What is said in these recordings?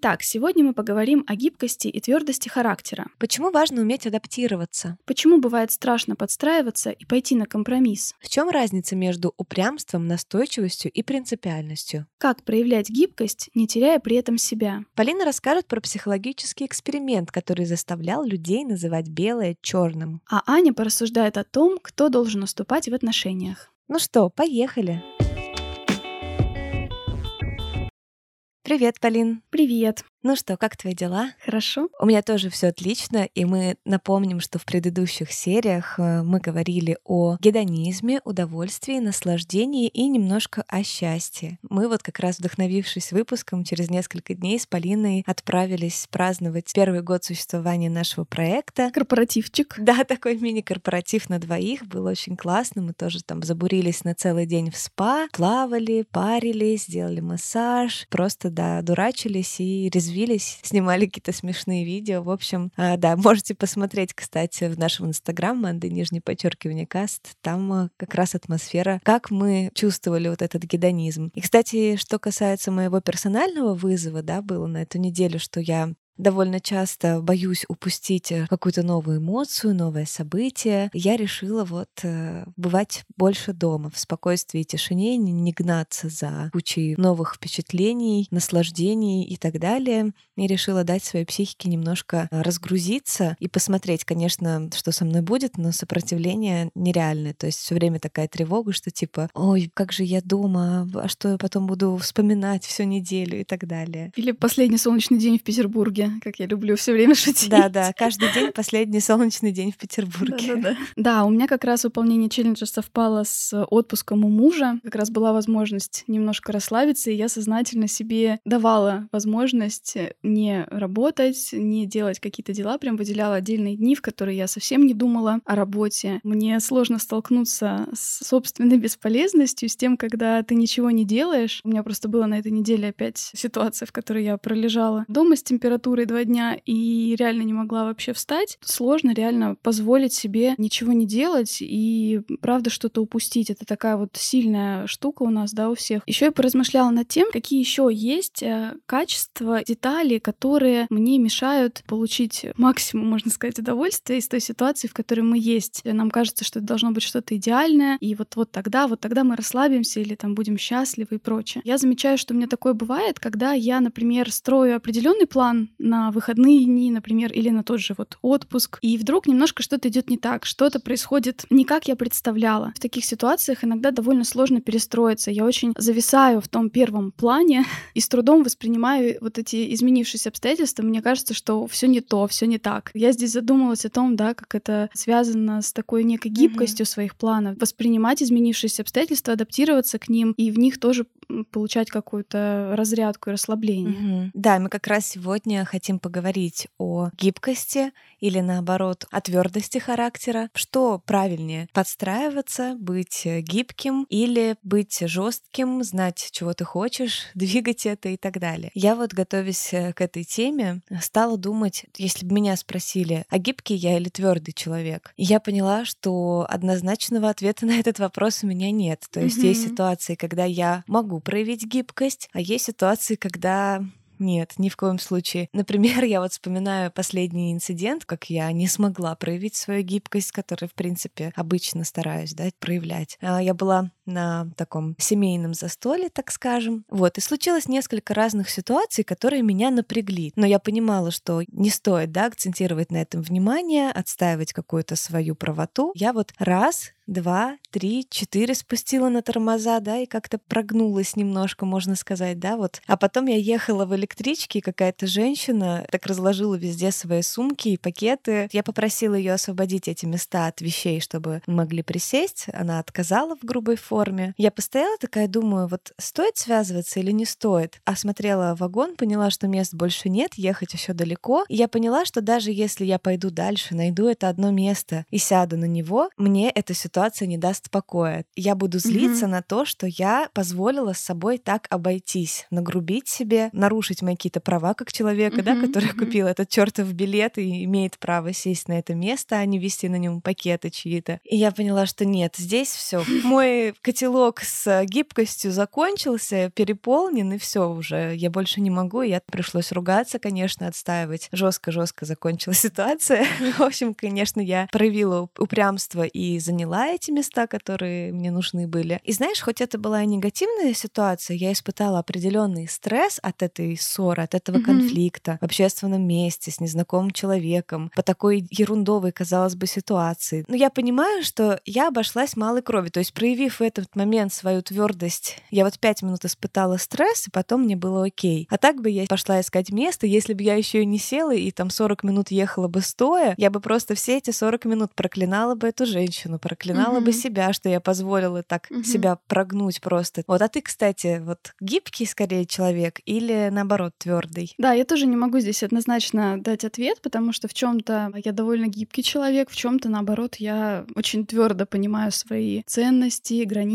Итак, сегодня мы поговорим о гибкости и твердости характера. Почему важно уметь адаптироваться? Почему бывает страшно подстраиваться и пойти на компромисс? В чем разница между упрямством, настойчивостью и принципиальностью? Как проявлять гибкость, не теряя при этом себя? Полина расскажет про психологический эксперимент, который заставлял людей называть белое черным. А Аня порассуждает о том, кто должен уступать в отношениях. Ну что, поехали! Привет, Полин. Привет. Ну что, как твои дела? Хорошо. У меня тоже все отлично, и мы напомним, что в предыдущих сериях э, мы говорили о гедонизме, удовольствии, наслаждении и немножко о счастье. Мы вот как раз вдохновившись выпуском, через несколько дней с Полиной отправились праздновать первый год существования нашего проекта. Корпоративчик. Да, такой мини-корпоратив на двоих. Было очень классно. Мы тоже там забурились на целый день в спа, плавали, парились, сделали массаж, просто, да, дурачились и резвились резвились, снимали какие-то смешные видео. В общем, а, да, можете посмотреть, кстати, в нашем инстаграм Манды нижнее подчеркивание каст. Там а, как раз атмосфера, как мы чувствовали вот этот гедонизм. И, кстати, что касается моего персонального вызова, да, было на эту неделю, что я довольно часто боюсь упустить э, какую-то новую эмоцию, новое событие, я решила вот э, бывать больше дома, в спокойствии и тишине, не, не гнаться за кучей новых впечатлений, наслаждений и так далее. И решила дать своей психике немножко э, разгрузиться и посмотреть, конечно, что со мной будет, но сопротивление нереальное. То есть все время такая тревога, что типа, ой, как же я дома, а что я потом буду вспоминать всю неделю и так далее. Или последний солнечный день в Петербурге как я люблю все время шутить. Да, да, каждый день последний солнечный день в Петербурге. Да, да, да. да, у меня как раз выполнение челленджа совпало с отпуском у мужа. Как раз была возможность немножко расслабиться, и я сознательно себе давала возможность не работать, не делать какие-то дела, прям выделяла отдельные дни, в которые я совсем не думала о работе. Мне сложно столкнуться с собственной бесполезностью, с тем, когда ты ничего не делаешь. У меня просто было на этой неделе опять ситуация, в которой я пролежала дома с температурой температурой два дня и реально не могла вообще встать, сложно реально позволить себе ничего не делать и, правда, что-то упустить. Это такая вот сильная штука у нас, да, у всех. Еще я поразмышляла над тем, какие еще есть э, качества, детали, которые мне мешают получить максимум, можно сказать, удовольствия из той ситуации, в которой мы есть. Нам кажется, что это должно быть что-то идеальное, и вот, вот тогда, вот тогда мы расслабимся или там будем счастливы и прочее. Я замечаю, что у меня такое бывает, когда я, например, строю определенный план на выходные дни, например, или на тот же вот отпуск, и вдруг немножко что-то идет не так, что-то происходит не как я представляла. В таких ситуациях иногда довольно сложно перестроиться. Я очень зависаю в том первом плане и с трудом воспринимаю вот эти изменившиеся обстоятельства. Мне кажется, что все не то, все не так. Я здесь задумалась о том, да, как это связано с такой некой гибкостью mm-hmm. своих планов, воспринимать изменившиеся обстоятельства, адаптироваться к ним и в них тоже получать какую-то разрядку и расслабление. Mm-hmm. Да, мы как раз сегодня хотим поговорить о гибкости или наоборот о твердости характера. Что правильнее? Подстраиваться, быть гибким или быть жестким, знать, чего ты хочешь, двигать это и так далее. Я вот, готовясь э, к этой теме, стала думать, если бы меня спросили, а гибкий я или твердый человек, и я поняла, что однозначного ответа на этот вопрос у меня нет. То есть mm-hmm. есть ситуации, когда я могу проявить гибкость, а есть ситуации, когда нет, ни в коем случае. Например, я вот вспоминаю последний инцидент, как я не смогла проявить свою гибкость, которую, в принципе, обычно стараюсь да, проявлять. А, я была на таком семейном застолье, так скажем. Вот, и случилось несколько разных ситуаций, которые меня напрягли. Но я понимала, что не стоит, да, акцентировать на этом внимание, отстаивать какую-то свою правоту. Я вот раз два, три, четыре спустила на тормоза, да, и как-то прогнулась немножко, можно сказать, да, вот. А потом я ехала в электричке, и какая-то женщина так разложила везде свои сумки и пакеты. Я попросила ее освободить эти места от вещей, чтобы могли присесть. Она отказала в грубой форме платформе. Я постояла такая, думаю, вот стоит связываться или не стоит? Осмотрела вагон, поняла, что мест больше нет, ехать еще далеко. И я поняла, что даже если я пойду дальше, найду это одно место и сяду на него, мне эта ситуация не даст покоя. Я буду злиться mm-hmm. на то, что я позволила с собой так обойтись, нагрубить себе, нарушить мои какие-то права как человека, mm-hmm. да, который mm-hmm. купил этот чертов билет и имеет право сесть на это место, а не вести на нем пакеты чьи-то. И я поняла, что нет, здесь все. Мой котелок с гибкостью закончился, переполнен, и все уже. Я больше не могу. Я пришлось ругаться, конечно, отстаивать. Жестко-жестко закончилась ситуация. В общем, конечно, я проявила упрямство и заняла эти места, которые мне нужны были. И знаешь, хоть это была и негативная ситуация, я испытала определенный стресс от этой ссоры, от этого mm-hmm. конфликта в общественном месте с незнакомым человеком по такой ерундовой, казалось бы, ситуации. Но я понимаю, что я обошлась малой крови. То есть, проявив в этот момент свою твердость, я вот пять минут испытала стресс, и потом мне было окей. А так бы я пошла искать место, если бы я еще и не села и там 40 минут ехала бы стоя, я бы просто все эти 40 минут проклинала бы эту женщину, проклинала mm-hmm. бы себя, что я позволила так mm-hmm. себя прогнуть просто. Вот, а ты, кстати, вот гибкий скорее человек или наоборот твердый? Да, я тоже не могу здесь однозначно дать ответ, потому что в чем-то я довольно гибкий человек, в чем-то наоборот я очень твердо понимаю свои ценности, границы,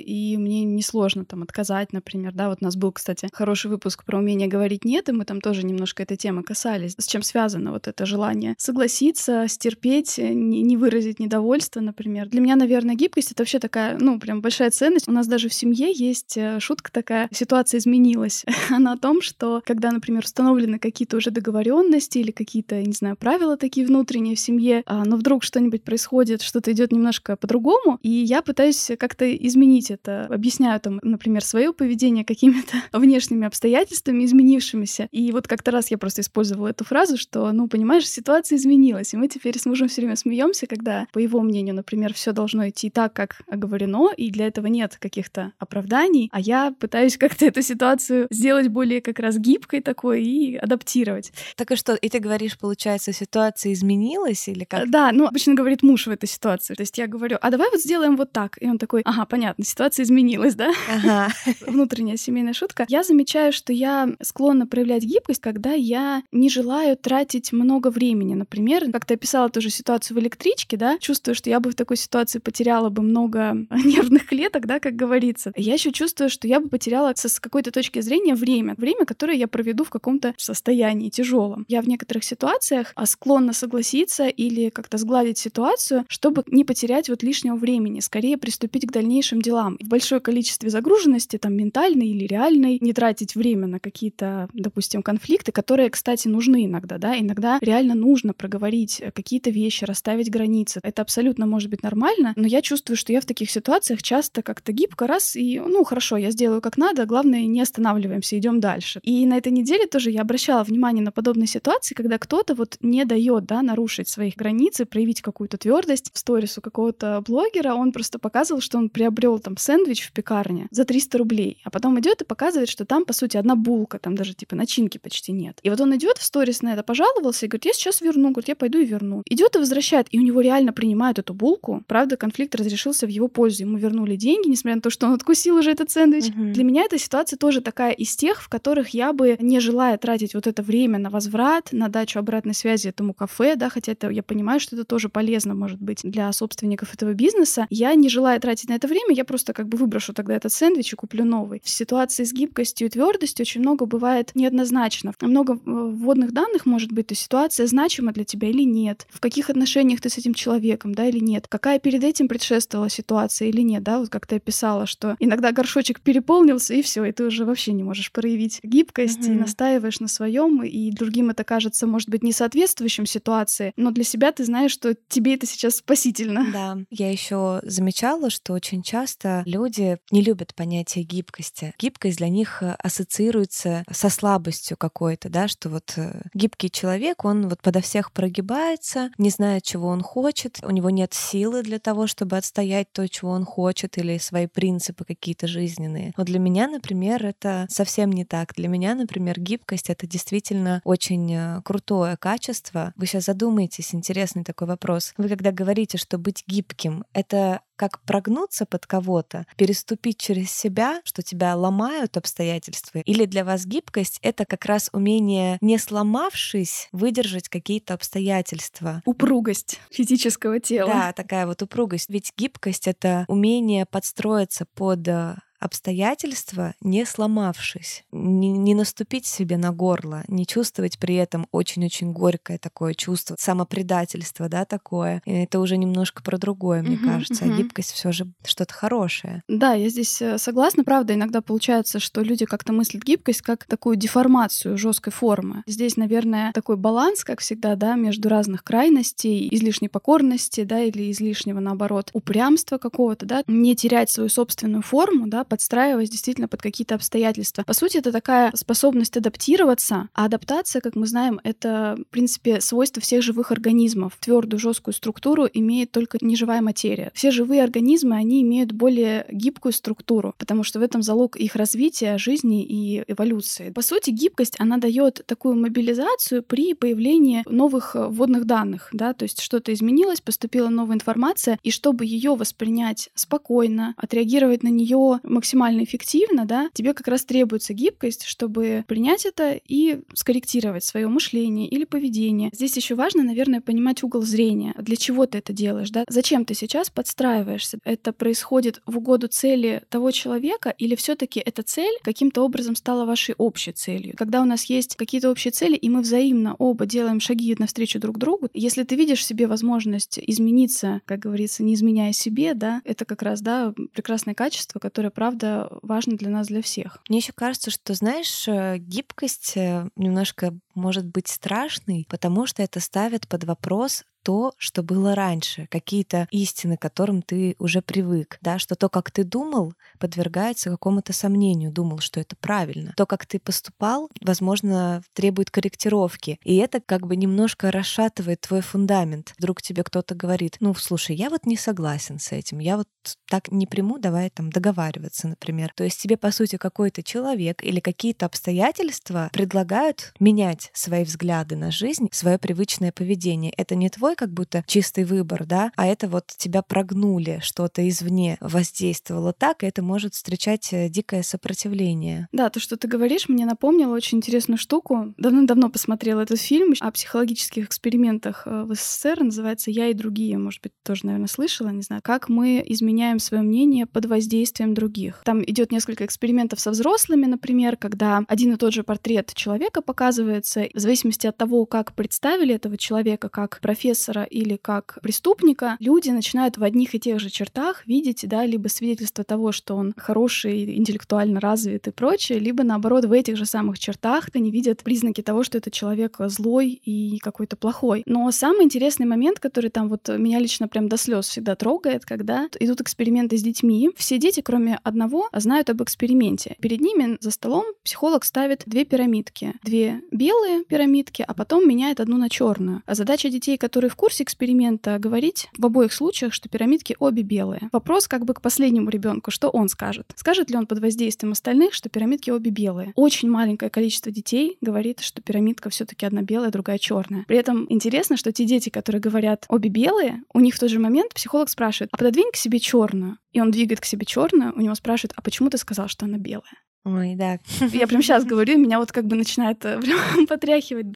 и мне несложно там отказать, например, да, вот у нас был, кстати, хороший выпуск про умение говорить нет, и мы там тоже немножко этой темы касались, с чем связано вот это желание согласиться, стерпеть, не, не выразить недовольство, например. Для меня, наверное, гибкость — это вообще такая, ну, прям большая ценность. У нас даже в семье есть э, шутка такая, ситуация изменилась. Она о том, что когда, например, установлены какие-то уже договоренности или какие-то, не знаю, правила такие внутренние в семье, а, но вдруг что-нибудь происходит, что-то идет немножко по-другому, и я пытаюсь как-то изменить это. Объясняю там, например, свое поведение какими-то внешними обстоятельствами изменившимися. И вот как-то раз я просто использовала эту фразу, что, ну, понимаешь, ситуация изменилась, и мы теперь с мужем все время смеемся, когда, по его мнению, например, все должно идти так, как оговорено, и для этого нет каких-то оправданий, а я пытаюсь как-то эту ситуацию сделать более как раз гибкой такой и адаптировать. Так и что, и ты говоришь, получается, ситуация изменилась или как? Да, ну, обычно говорит муж в этой ситуации. То есть я говорю, а давай вот сделаем вот так. И он такой, ага, понятно, ситуация изменилась, да? Ага. Внутренняя семейная шутка. Я замечаю, что я склонна проявлять гибкость, когда я не желаю тратить много времени. Например, как ты описала тоже ситуацию в электричке, да, чувствую, что я бы в такой ситуации потеряла бы много нервных клеток, да, как говорится. Я еще чувствую, что я бы потеряла с какой-то точки зрения время, время, которое я проведу в каком-то состоянии тяжелом. Я в некоторых ситуациях а, склонна согласиться или как-то сгладить ситуацию, чтобы не потерять вот лишнего времени, скорее приступить к дальнейшим делам. В большое количестве загруженности, там, ментальной или реальной, не тратить время на какие-то, допустим, конфликты, которые, кстати, нужны иногда, да, иногда реально нужно проговорить какие-то вещи, расставить границы. Это абсолютно может быть нормально, но я чувствую, что я в таких ситуациях часто как-то гибко раз и, ну, хорошо, я сделаю как надо, главное, не останавливаемся, идем дальше. И на этой неделе тоже я обращала внимание на подобные ситуации, когда кто-то вот не дает, да, нарушить своих границ и проявить какую-то твердость. В сторис у какого-то блогера он просто показывал, что он приобрел там сэндвич в пекарне за 300 рублей, а потом идет и показывает, что там, по сути, одна булка, там даже типа начинки почти нет. И вот он идет в сторис на это пожаловался и говорит, я сейчас верну, говорит, я пойду и верну. Идет и возвращает, и у него реально принимают эту булку. Правда, конфликт разрешился в его пользу. Ему вернули деньги, несмотря на то, что он откусил уже этот сэндвич. Угу. Для меня эта ситуация тоже такая из тех, в которых я бы, не желая тратить вот это время на возврат, на дачу обратной связи этому кафе, да, хотя это я понимаю, что это тоже полезно может быть для собственников этого бизнеса, я не желая тратить на это время, я просто как бы выброшу тогда этот сэндвич и куплю новый. В ситуации с гибкостью и твердостью очень много бывает неоднозначно. Много э, вводных данных может быть, то ситуация значима для тебя или нет, в каких отношениях ты с этим человеком, да, или нет, какая перед этим предшествовала ситуация или нет, да, вот как ты описала, что иногда горшочек переполнился, и все, и ты уже вообще не можешь проявить гибкость mm-hmm. и настаиваешь на своем, и другим это кажется, может быть, не соответствующим ситуации, но для себя ты знаешь, что тебе это сейчас спасительно. Да, я еще замечала, что очень часто люди не любят понятие гибкости. Гибкость для них э, ассоциируется со слабостью какой-то, да, что вот э, гибкий человек, он вот подо всех прогибается, не знает, чего он хочет, у него нет силы для того, чтобы отстоять то, чего он хочет, или свои принципы какие-то жизненные. Вот для меня, например, это совсем не так. Для меня, например, гибкость — это действительно очень э, крутое качество. Вы сейчас задумаетесь, интересный такой вопрос. Вы когда говорите, что быть гибким — это как прогнуться под кого-то, переступить через себя, что тебя ломают обстоятельства? Или для вас гибкость — это как раз умение, не сломавшись, выдержать какие-то обстоятельства? Упругость физического тела. Да, такая вот упругость. Ведь гибкость — это умение подстроиться под э, обстоятельства, не сломавшись, не, не наступить себе на горло, не чувствовать при этом очень-очень горькое такое чувство, самопредательство, да, такое. И это уже немножко про другое, мне uh-huh, кажется. Uh-huh. А гибкость все же что-то хорошее. Да, я здесь э, согласна. Правда, иногда получается, что люди как-то мыслят гибкость как такую деформацию жесткой формы. Здесь, наверное, такой баланс, как всегда, да, между разных крайностей, излишней покорности, да, или излишнего, наоборот, упрямства какого-то, да, не терять свою собственную форму, да, подстраиваясь действительно под какие-то обстоятельства. По сути, это такая способность адаптироваться, а адаптация, как мы знаем, это, в принципе, свойство всех живых организмов. Твердую, жесткую структуру имеет только неживая материя. Все живые организмы, они имеют более гибкую структуру, потому что в этом залог их развития, жизни и эволюции. По сути, гибкость, она дает такую мобилизацию при появлении новых вводных данных, да, то есть что-то изменилось, поступила новая информация, и чтобы ее воспринять спокойно, отреагировать на нее максимально эффективно, да, тебе как раз требуется гибкость, чтобы принять это и скорректировать свое мышление или поведение. Здесь еще важно, наверное, понимать угол зрения. Для чего ты это делаешь, да? Зачем ты сейчас подстраиваешься? Это происходит в угоду цели того человека или все-таки эта цель каким-то образом стала вашей общей целью? Когда у нас есть какие-то общие цели, и мы взаимно оба делаем шаги навстречу друг другу, если ты видишь в себе возможность измениться, как говорится, не изменяя себе, да, это как раз, да, прекрасное качество, которое, правда, правда важно для нас, для всех. Мне еще кажется, что, знаешь, э, гибкость э, немножко может быть страшной, потому что это ставит под вопрос то, что было раньше, какие-то истины, к которым ты уже привык, да, что то, как ты думал, подвергается какому-то сомнению, думал, что это правильно. То, как ты поступал, возможно, требует корректировки, и это как бы немножко расшатывает твой фундамент. Вдруг тебе кто-то говорит, ну, слушай, я вот не согласен с этим, я вот так не приму, давай там договариваться, например. То есть тебе, по сути, какой-то человек или какие-то обстоятельства предлагают менять свои взгляды на жизнь, свое привычное поведение. Это не твой как будто чистый выбор, да, а это вот тебя прогнули, что-то извне воздействовало так, и это может встречать э, дикое сопротивление. Да, то, что ты говоришь, мне напомнило очень интересную штуку. Давно-давно посмотрела этот фильм о психологических экспериментах э, в СССР, называется «Я и другие», может быть, тоже, наверное, слышала, не знаю, как мы изменяем свое мнение под воздействием других. Там идет несколько экспериментов со взрослыми, например, когда один и тот же портрет человека показывается, в зависимости от того, как представили этого человека, как профессор агрессора или как преступника, люди начинают в одних и тех же чертах видеть, да, либо свидетельство того, что он хороший, интеллектуально развит и прочее, либо наоборот в этих же самых чертах они видят признаки того, что этот человек злой и какой-то плохой. Но самый интересный момент, который там вот меня лично прям до слез всегда трогает, когда идут эксперименты с детьми, все дети, кроме одного, знают об эксперименте. Перед ними за столом психолог ставит две пирамидки. Две белые пирамидки, а потом меняет одну на черную. А задача детей, которые в курсе эксперимента говорить в обоих случаях, что пирамидки обе белые. Вопрос как бы к последнему ребенку, что он скажет. Скажет ли он под воздействием остальных, что пирамидки обе белые? Очень маленькое количество детей говорит, что пирамидка все-таки одна белая, другая черная. При этом интересно, что те дети, которые говорят обе белые, у них в тот же момент психолог спрашивает, а пододвинь к себе черную. И он двигает к себе черную, у него спрашивают, а почему ты сказал, что она белая? Ой, да. Я прям сейчас говорю, меня вот как бы начинает э, прям потряхивать.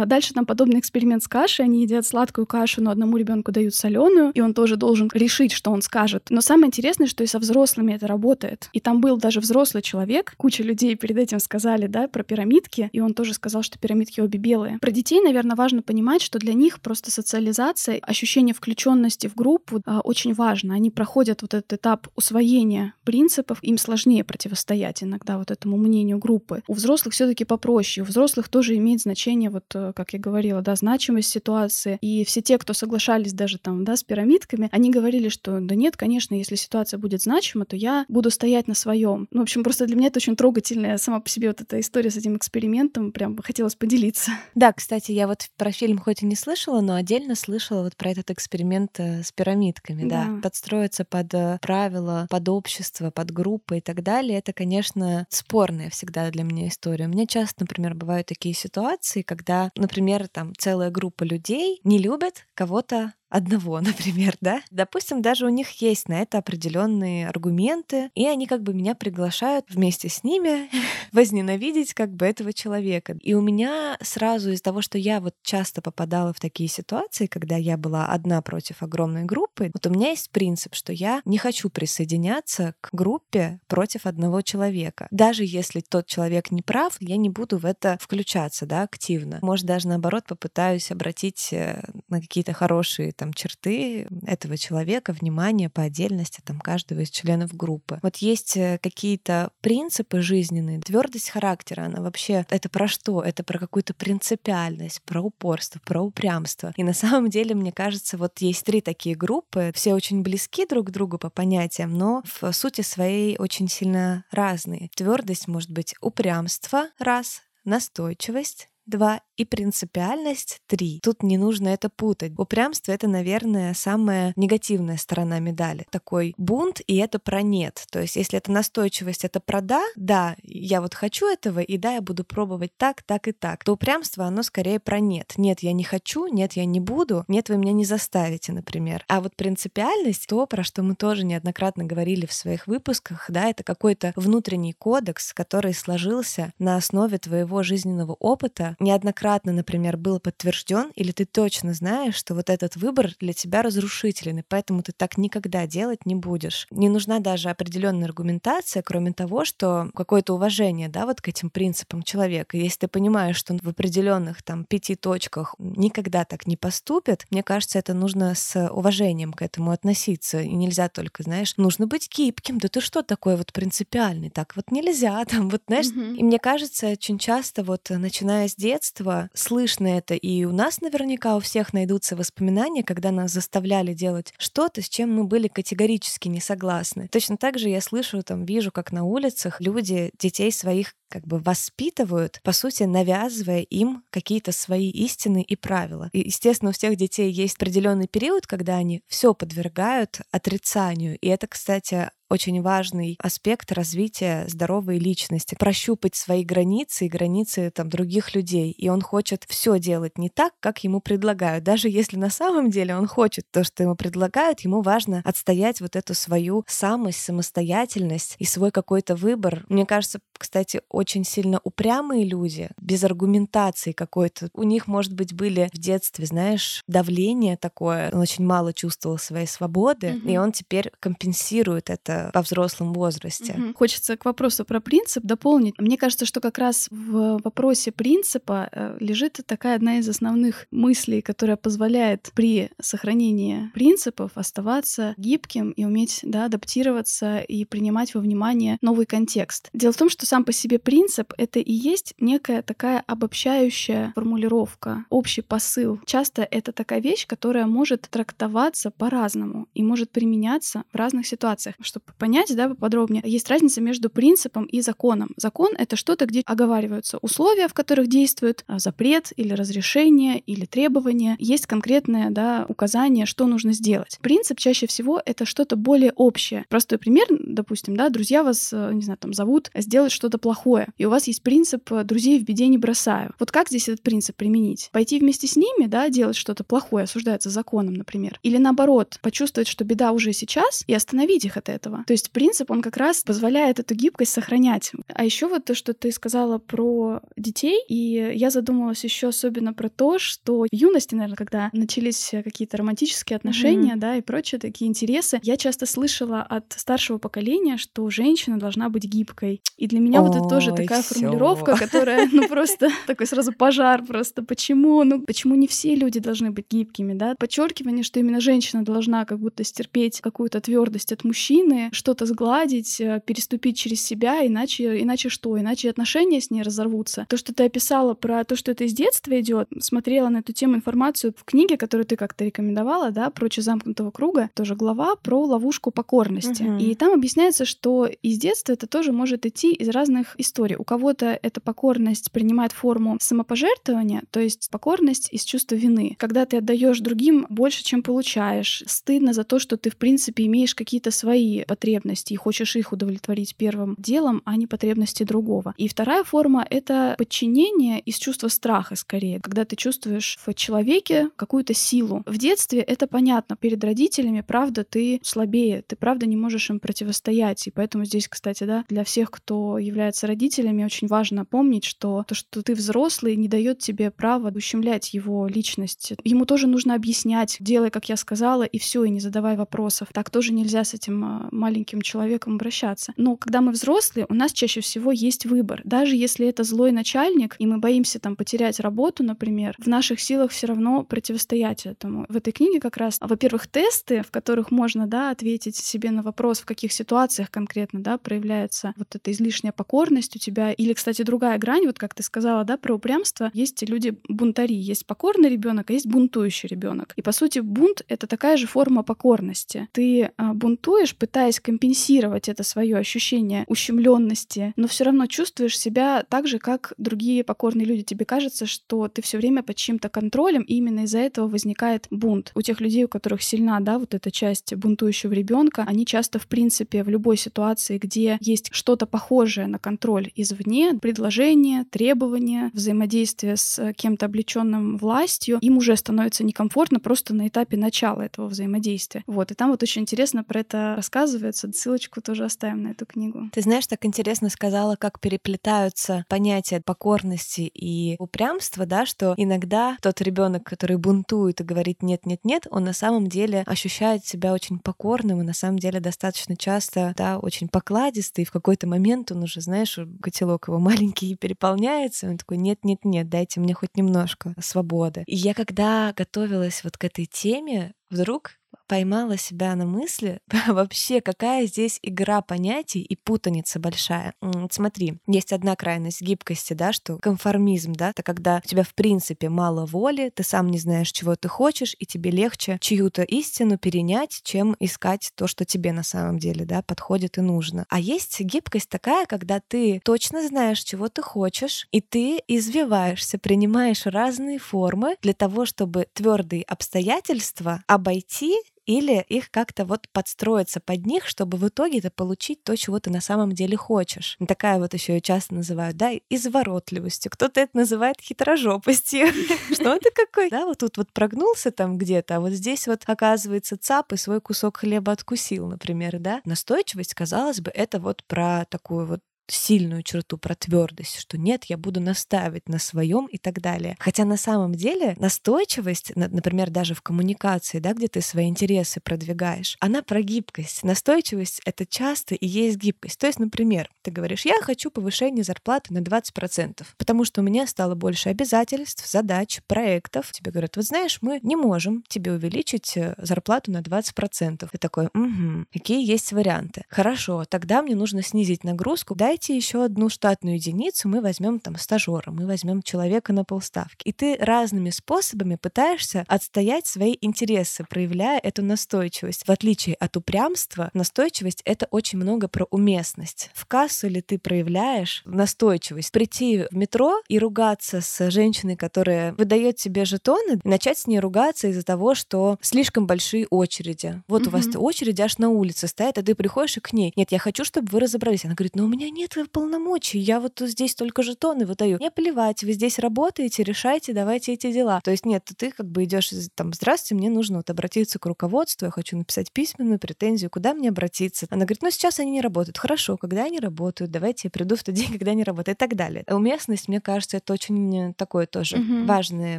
А дальше там подобный эксперимент с кашей. Они едят сладкую кашу, но одному ребенку дают соленую, и он тоже должен решить, что он скажет. Но самое интересное, что и со взрослыми это работает. И там был даже взрослый человек, куча людей перед этим сказали, да, про пирамидки, и он тоже сказал, что пирамидки обе белые. Про детей, наверное, важно понимать, что для них просто социализация, ощущение включенности в группу а, очень важно. Они проходят вот этот этап усвоения принципов, им сложнее противостоять иногда вот этому мнению группы. У взрослых все-таки попроще. У взрослых тоже имеет значение вот Э, как я говорила, да, значимость ситуации. И все те, кто соглашались даже там, да, с пирамидками, они говорили, что да нет, конечно, если ситуация будет значима, то я буду стоять на своем. Ну, в общем, просто для меня это очень трогательная сама по себе вот эта история с этим экспериментом. Прям хотелось поделиться. Да, кстати, я вот про фильм хоть и не слышала, но отдельно слышала вот про этот эксперимент э, с пирамидками, да. да. Подстроиться под э, правила, под общество, под группы и так далее. Это, конечно, спорная всегда для меня история. У меня часто, например, бывают такие ситуации, когда например, там целая группа людей не любят кого-то одного, например, да? Допустим, даже у них есть на это определенные аргументы, и они как бы меня приглашают вместе с ними возненавидеть как бы этого человека. И у меня сразу из того, что я вот часто попадала в такие ситуации, когда я была одна против огромной группы, вот у меня есть принцип, что я не хочу присоединяться к группе против одного человека. Даже если тот человек не прав, я не буду в это включаться, да, активно. Может, даже наоборот попытаюсь обратить э, на какие-то хорошие там черты этого человека, внимание по отдельности там каждого из членов группы. Вот есть э, какие-то принципы жизненные, твердость характера, она вообще это про что? Это про какую-то принципиальность, про упорство, про упрямство. И на самом деле, мне кажется, вот есть три такие группы, все очень близки друг к другу по понятиям, но в сути своей очень сильно разные. Твердость может быть упрямство, раз, настойчивость, два и принципиальность — три. Тут не нужно это путать. Упрямство — это, наверное, самая негативная сторона медали. Такой бунт, и это про нет. То есть если это настойчивость, это про да, да, я вот хочу этого, и да, я буду пробовать так, так и так, то упрямство, оно скорее про нет. Нет, я не хочу, нет, я не буду, нет, вы меня не заставите, например. А вот принципиальность, то, про что мы тоже неоднократно говорили в своих выпусках, да, это какой-то внутренний кодекс, который сложился на основе твоего жизненного опыта, неоднократно неоднократно, например, был подтвержден, или ты точно знаешь, что вот этот выбор для тебя разрушительный, поэтому ты так никогда делать не будешь. Не нужна даже определенная аргументация, кроме того, что какое-то уважение, да, вот к этим принципам человека. Если ты понимаешь, что он в определенных там пяти точках никогда так не поступит, мне кажется, это нужно с уважением к этому относиться. И нельзя только, знаешь, нужно быть гибким. Да ты что такой вот принципиальный? Так вот нельзя. Там вот, знаешь, mm-hmm. и мне кажется, очень часто вот начиная с детства слышно это, и у нас наверняка у всех найдутся воспоминания, когда нас заставляли делать что-то, с чем мы были категорически не согласны. Точно так же я слышу, там, вижу, как на улицах люди детей своих как бы воспитывают, по сути, навязывая им какие-то свои истины и правила. И, естественно, у всех детей есть определенный период, когда они все подвергают отрицанию. И это, кстати, очень важный аспект развития здоровой личности. Прощупать свои границы и границы там, других людей. И он хочет все делать не так, как ему предлагают. Даже если на самом деле он хочет то, что ему предлагают, ему важно отстоять вот эту свою самость, самостоятельность и свой какой-то выбор. Мне кажется, кстати, очень сильно упрямые люди, без аргументации какой-то. У них, может быть, были в детстве, знаешь, давление такое. Он очень мало чувствовал своей свободы, mm-hmm. и он теперь компенсирует это во взрослом возрасте. Mm-hmm. Хочется к вопросу про принцип дополнить. Мне кажется, что как раз в вопросе принципа э, лежит такая одна из основных мыслей, которая позволяет при сохранении принципов оставаться гибким и уметь да, адаптироваться и принимать во внимание новый контекст. Дело в том, что сам по себе принцип — это и есть некая такая обобщающая формулировка, общий посыл. Часто это такая вещь, которая может трактоваться по-разному и может применяться в разных ситуациях. Чтобы понять, да, поподробнее, есть разница между принципом и законом. Закон — это что-то, где оговариваются условия, в которых действует а, запрет или разрешение или требование. Есть конкретное да, указание, что нужно сделать. Принцип чаще всего — это что-то более общее. Простой пример, допустим, да, друзья вас, э, не знаю, там, зовут сделать что-то плохое, и у вас есть принцип э, «друзей в беде не бросаю». Вот как здесь этот принцип применить? Пойти вместе с ними, да, делать что-то плохое, осуждается законом, например. Или наоборот, почувствовать, что беда уже сейчас, и остановить их от этого. То есть принцип, он как раз позволяет эту гибкость сохранять. А еще вот то, что ты сказала про детей, и я задумалась еще особенно про то, что в юности, наверное, когда начались какие-то романтические отношения, mm-hmm. да, и прочие такие интересы, я часто слышала от старшего поколения, что женщина должна быть гибкой. И для меня вот это тоже такая всё. формулировка, которая, ну, просто такой сразу пожар просто. Почему? Ну, почему не все люди должны быть гибкими, да? Подчеркивание, что именно женщина должна как будто стерпеть какую-то твердость от мужчины, что-то сгладить, э, переступить через себя, иначе, иначе что? Иначе отношения с ней разорвутся. То, что ты описала про то, что это из детства идет, смотрела на эту тему информацию в книге, которую ты как-то рекомендовала, да, «Прочь замкнутого круга», тоже глава про ловушку покорности. Угу. И там объясняется, что из детства это тоже может идти из разных историй. У кого-то эта покорность принимает форму самопожертвования, то есть покорность из чувства вины. Когда ты отдаешь другим больше, чем получаешь. Стыдно за то, что ты, в принципе, имеешь какие-то свои потребности потребности и хочешь их удовлетворить первым делом, а не потребности другого. И вторая форма — это подчинение из чувства страха скорее, когда ты чувствуешь в человеке какую-то силу. В детстве это понятно. Перед родителями, правда, ты слабее, ты правда не можешь им противостоять. И поэтому здесь, кстати, да, для всех, кто является родителями, очень важно помнить, что то, что ты взрослый, не дает тебе права ущемлять его личность. Ему тоже нужно объяснять, делай, как я сказала, и все, и не задавай вопросов. Так тоже нельзя с этим а, маленьким человеком обращаться. Но когда мы взрослые, у нас чаще всего есть выбор. Даже если это злой начальник, и мы боимся там потерять работу, например, в наших силах все равно противостоять этому. В этой книге как раз, во-первых, тесты, в которых можно, да, ответить себе на вопрос, в каких ситуациях конкретно, да, проявляется вот эта излишняя покорность у тебя. Или, кстати, другая грань, вот как ты сказала, да, про упрямство. Есть люди бунтари, есть покорный ребенок, а есть бунтующий ребенок. И по сути бунт — это такая же форма покорности. Ты а, бунтуешь, пытаясь компенсировать это свое ощущение ущемленности, но все равно чувствуешь себя так же, как другие покорные люди. Тебе кажется, что ты все время под чьим-то контролем, и именно из-за этого возникает бунт. У тех людей, у которых сильна, да, вот эта часть бунтующего ребенка, они часто, в принципе, в любой ситуации, где есть что-то похожее на контроль извне, предложение, требования, взаимодействие с кем-то облеченным властью, им уже становится некомфортно просто на этапе начала этого взаимодействия. Вот, и там вот очень интересно про это рассказывается. Ссылочку тоже оставим на эту книгу. Ты знаешь, так интересно сказала, как переплетаются понятия покорности и упрямства, да, что иногда тот ребенок, который бунтует и говорит нет, нет, нет, он на самом деле ощущает себя очень покорным и на самом деле достаточно часто, да, очень покладистый. И в какой-то момент он уже, знаешь, котелок его маленький переполняется, и он такой нет, нет, нет, дайте мне хоть немножко свободы. И я когда готовилась вот к этой теме, вдруг поймала себя на мысли, вообще какая здесь игра понятий и путаница большая. Смотри, есть одна крайность гибкости, да, что конформизм, да, это когда у тебя в принципе мало воли, ты сам не знаешь, чего ты хочешь, и тебе легче чью-то истину перенять, чем искать то, что тебе на самом деле, да, подходит и нужно. А есть гибкость такая, когда ты точно знаешь, чего ты хочешь, и ты извиваешься, принимаешь разные формы для того, чтобы твердые обстоятельства обойти или их как-то вот подстроиться под них, чтобы в итоге-то получить то, чего ты на самом деле хочешь. Такая вот еще и часто называют, да, изворотливостью. Кто-то это называет хитрожопостью. Что это какой? Да, вот тут вот прогнулся там где-то, а вот здесь вот оказывается цап и свой кусок хлеба откусил, например, да. Настойчивость, казалось бы, это вот про такую вот сильную черту про твердость, что нет, я буду наставить на своем и так далее. Хотя на самом деле настойчивость, например, даже в коммуникации, да, где ты свои интересы продвигаешь, она про гибкость. Настойчивость — это часто и есть гибкость. То есть, например, ты говоришь, я хочу повышение зарплаты на 20%, потому что у меня стало больше обязательств, задач, проектов. Тебе говорят, вот знаешь, мы не можем тебе увеличить э, зарплату на 20%. Ты такой, угу, какие есть варианты? Хорошо, тогда мне нужно снизить нагрузку, дай дайте еще одну штатную единицу, мы возьмем там стажера, мы возьмем человека на полставки. И ты разными способами пытаешься отстоять свои интересы, проявляя эту настойчивость. В отличие от упрямства, настойчивость — это очень много про уместность. В кассу ли ты проявляешь настойчивость? Прийти в метро и ругаться с женщиной, которая выдает тебе жетоны, и начать с ней ругаться из-за того, что слишком большие очереди. Вот mm-hmm. у вас очереди аж на улице стоят, а ты приходишь и к ней. Нет, я хочу, чтобы вы разобрались. Она говорит, ну у меня нет нет полномочий, я вот здесь только жетоны выдаю. Мне плевать, вы здесь работаете, решайте, давайте эти дела. То есть нет, ты как бы идешь там, здравствуйте, мне нужно вот обратиться к руководству, я хочу написать письменную претензию, куда мне обратиться? Она говорит, ну сейчас они не работают. Хорошо, когда они работают, давайте я приду в тот день, когда они работают и так далее. Уместность, мне кажется, это очень такой тоже угу. важный